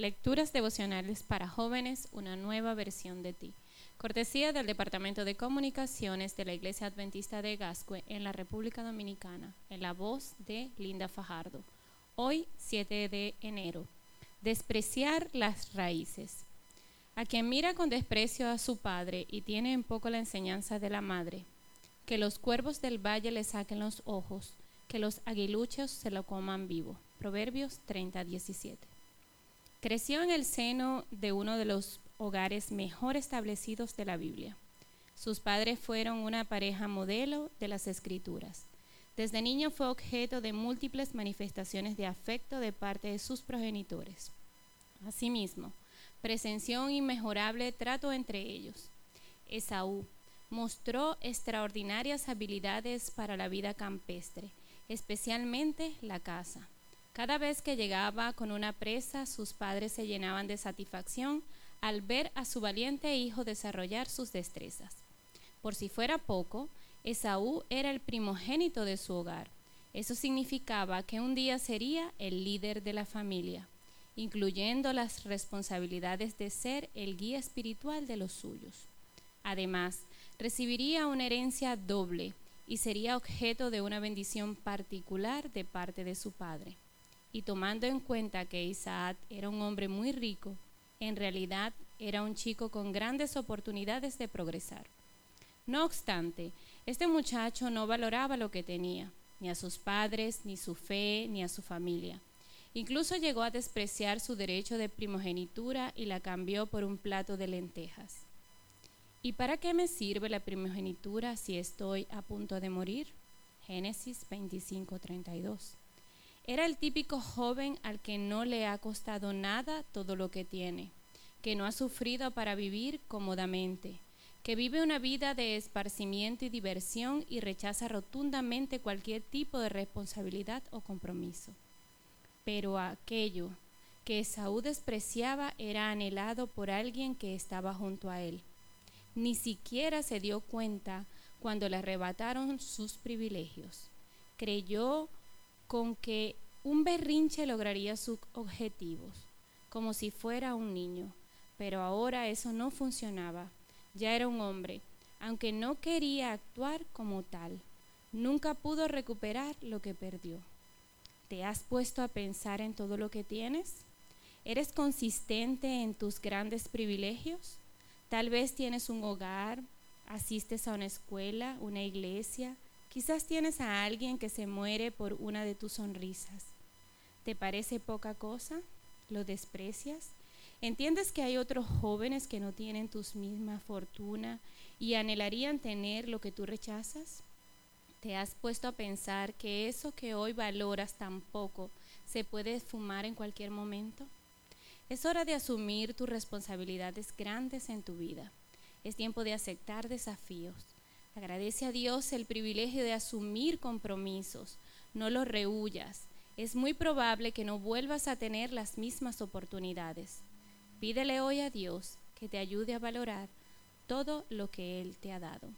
Lecturas devocionales para jóvenes, una nueva versión de ti. Cortesía del Departamento de Comunicaciones de la Iglesia Adventista de Gascue en la República Dominicana, en la voz de Linda Fajardo. Hoy, 7 de enero. Despreciar las raíces. A quien mira con desprecio a su padre y tiene en poco la enseñanza de la madre, que los cuervos del valle le saquen los ojos, que los aguiluchos se lo coman vivo. Proverbios 30, 17. Creció en el seno de uno de los hogares mejor establecidos de la Biblia. Sus padres fueron una pareja modelo de las escrituras. Desde niño fue objeto de múltiples manifestaciones de afecto de parte de sus progenitores. Asimismo, presenció un inmejorable trato entre ellos. Esaú mostró extraordinarias habilidades para la vida campestre, especialmente la caza. Cada vez que llegaba con una presa, sus padres se llenaban de satisfacción al ver a su valiente hijo desarrollar sus destrezas. Por si fuera poco, Esaú era el primogénito de su hogar. Eso significaba que un día sería el líder de la familia, incluyendo las responsabilidades de ser el guía espiritual de los suyos. Además, recibiría una herencia doble y sería objeto de una bendición particular de parte de su padre y tomando en cuenta que Isaac era un hombre muy rico, en realidad era un chico con grandes oportunidades de progresar. No obstante, este muchacho no valoraba lo que tenía, ni a sus padres, ni su fe, ni a su familia. Incluso llegó a despreciar su derecho de primogenitura y la cambió por un plato de lentejas. ¿Y para qué me sirve la primogenitura si estoy a punto de morir? Génesis 25:32. Era el típico joven al que no le ha costado nada todo lo que tiene, que no ha sufrido para vivir cómodamente, que vive una vida de esparcimiento y diversión y rechaza rotundamente cualquier tipo de responsabilidad o compromiso. Pero aquello que Saúl despreciaba era anhelado por alguien que estaba junto a él. Ni siquiera se dio cuenta cuando le arrebataron sus privilegios. Creyó con que un berrinche lograría sus objetivos, como si fuera un niño. Pero ahora eso no funcionaba. Ya era un hombre, aunque no quería actuar como tal. Nunca pudo recuperar lo que perdió. ¿Te has puesto a pensar en todo lo que tienes? ¿Eres consistente en tus grandes privilegios? Tal vez tienes un hogar, asistes a una escuela, una iglesia, Quizás tienes a alguien que se muere por una de tus sonrisas. ¿Te parece poca cosa? ¿Lo desprecias? ¿Entiendes que hay otros jóvenes que no tienen tu misma fortuna y anhelarían tener lo que tú rechazas? ¿Te has puesto a pensar que eso que hoy valoras tan poco se puede esfumar en cualquier momento? Es hora de asumir tus responsabilidades grandes en tu vida. Es tiempo de aceptar desafíos Agradece a Dios el privilegio de asumir compromisos. No los rehuyas. Es muy probable que no vuelvas a tener las mismas oportunidades. Pídele hoy a Dios que te ayude a valorar todo lo que Él te ha dado.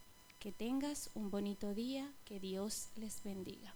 Que tengas un bonito día, que Dios les bendiga.